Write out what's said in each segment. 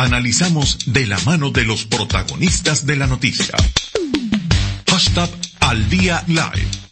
Analizamos de la mano de los protagonistas de la noticia. Hashtag al día live.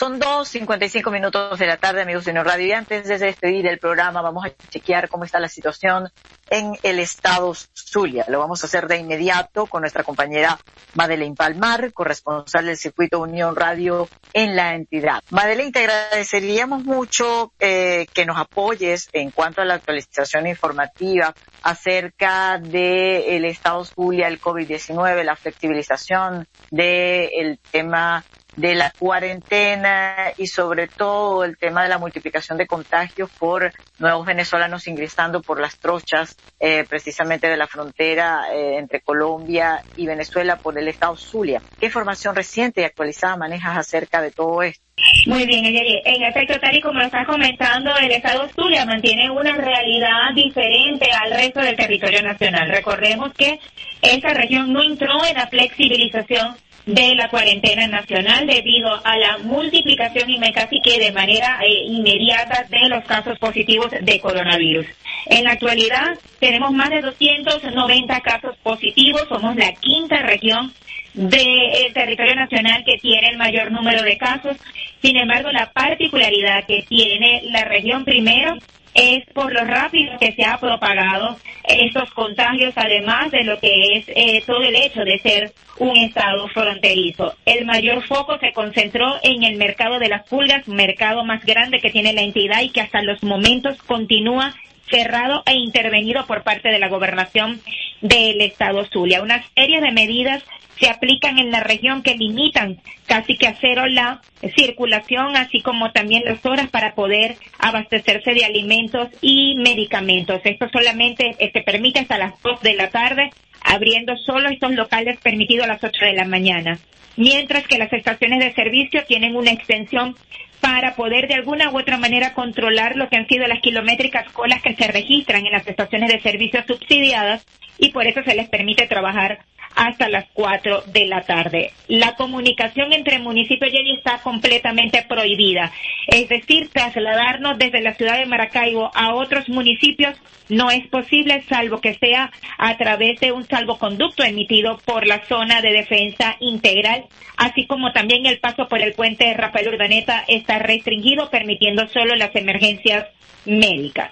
Son dos cincuenta y cinco minutos de la tarde, amigos de No Radio. Y antes de despedir el programa, vamos a chequear cómo está la situación en el estado Zulia. Lo vamos a hacer de inmediato con nuestra compañera Madeleine Palmar, corresponsal del circuito Unión Radio en la entidad. Madeleine, te agradeceríamos mucho eh, que nos apoyes en cuanto a la actualización informativa acerca del estado Zulia, el COVID-19, la flexibilización del tema de la cuarentena y sobre todo el tema de la multiplicación de contagios por nuevos venezolanos ingresando por las trochas eh, precisamente de la frontera eh, entre Colombia y Venezuela por el estado Zulia. ¿Qué información reciente y actualizada manejas acerca de todo esto? Muy bien, en efecto, tal y como lo estás comentando, el Estado Zulia mantiene una realidad diferente al resto del territorio nacional. Recordemos que esa región no entró en la flexibilización de la cuarentena nacional debido a la multiplicación y casi que de manera eh, inmediata de los casos positivos de coronavirus. En la actualidad tenemos más de 290 casos positivos, somos la quinta región del territorio nacional que tiene el mayor número de casos. Sin embargo, la particularidad que tiene la región primero es por lo rápido que se ha propagado estos contagios, además de lo que es eh, todo el hecho de ser un estado fronterizo. El mayor foco se concentró en el mercado de las pulgas, mercado más grande que tiene la entidad y que hasta los momentos continúa cerrado e intervenido por parte de la gobernación del estado Zulia. Una serie de medidas se aplican en la región que limitan casi que a cero la circulación, así como también las horas para poder abastecerse de alimentos y medicamentos. Esto solamente se este, permite hasta las 2 de la tarde, abriendo solo estos locales permitidos a las 8 de la mañana. Mientras que las estaciones de servicio tienen una extensión para poder de alguna u otra manera controlar lo que han sido las kilométricas colas que se registran en las estaciones de servicio subsidiadas y por eso se les permite trabajar hasta las 4 de la tarde. La comunicación entre municipios ya está completamente prohibida. Es decir, trasladarnos desde la ciudad de Maracaibo a otros municipios no es posible salvo que sea a través de un salvoconducto emitido por la zona de defensa integral, así como también el paso por el puente Rafael Urdaneta está restringido, permitiendo solo las emergencias médicas.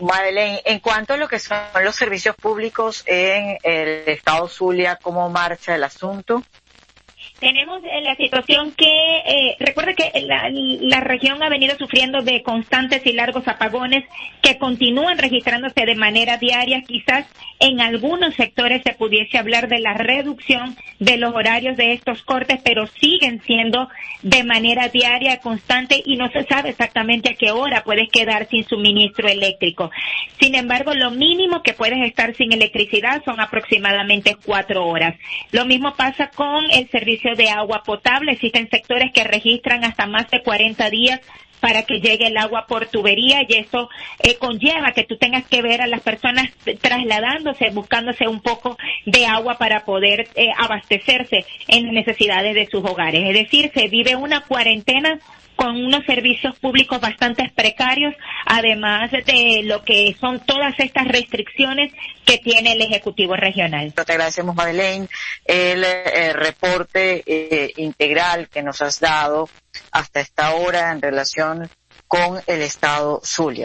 Madeleine, en cuanto a lo que son los servicios públicos en el estado Zulia, ¿cómo marcha el asunto? Tenemos eh, la situación que, eh, recuerda que la, región ha venido sufriendo de constantes y largos apagones que continúan registrándose de manera diaria. Quizás en algunos sectores se pudiese hablar de la reducción de los horarios de estos cortes, pero siguen siendo de manera diaria, constante y no se sabe exactamente a qué hora puedes quedar sin suministro eléctrico. Sin embargo, lo mínimo que puedes estar sin electricidad son aproximadamente cuatro horas. Lo mismo pasa con el servicio de agua potable. Existen sectores que registran hasta más de 40 días para que llegue el agua por tubería y eso eh, conlleva que tú tengas que ver a las personas trasladándose, buscándose un poco de agua para poder eh, abastecerse en las necesidades de sus hogares. Es decir, se vive una cuarentena con unos servicios públicos bastante precarios, además de lo que son todas estas restricciones que tiene el Ejecutivo Regional. Te agradecemos, Madeleine, el eh, reporte eh, integral que nos has dado hasta esta hora en relación con el Estado Zulia.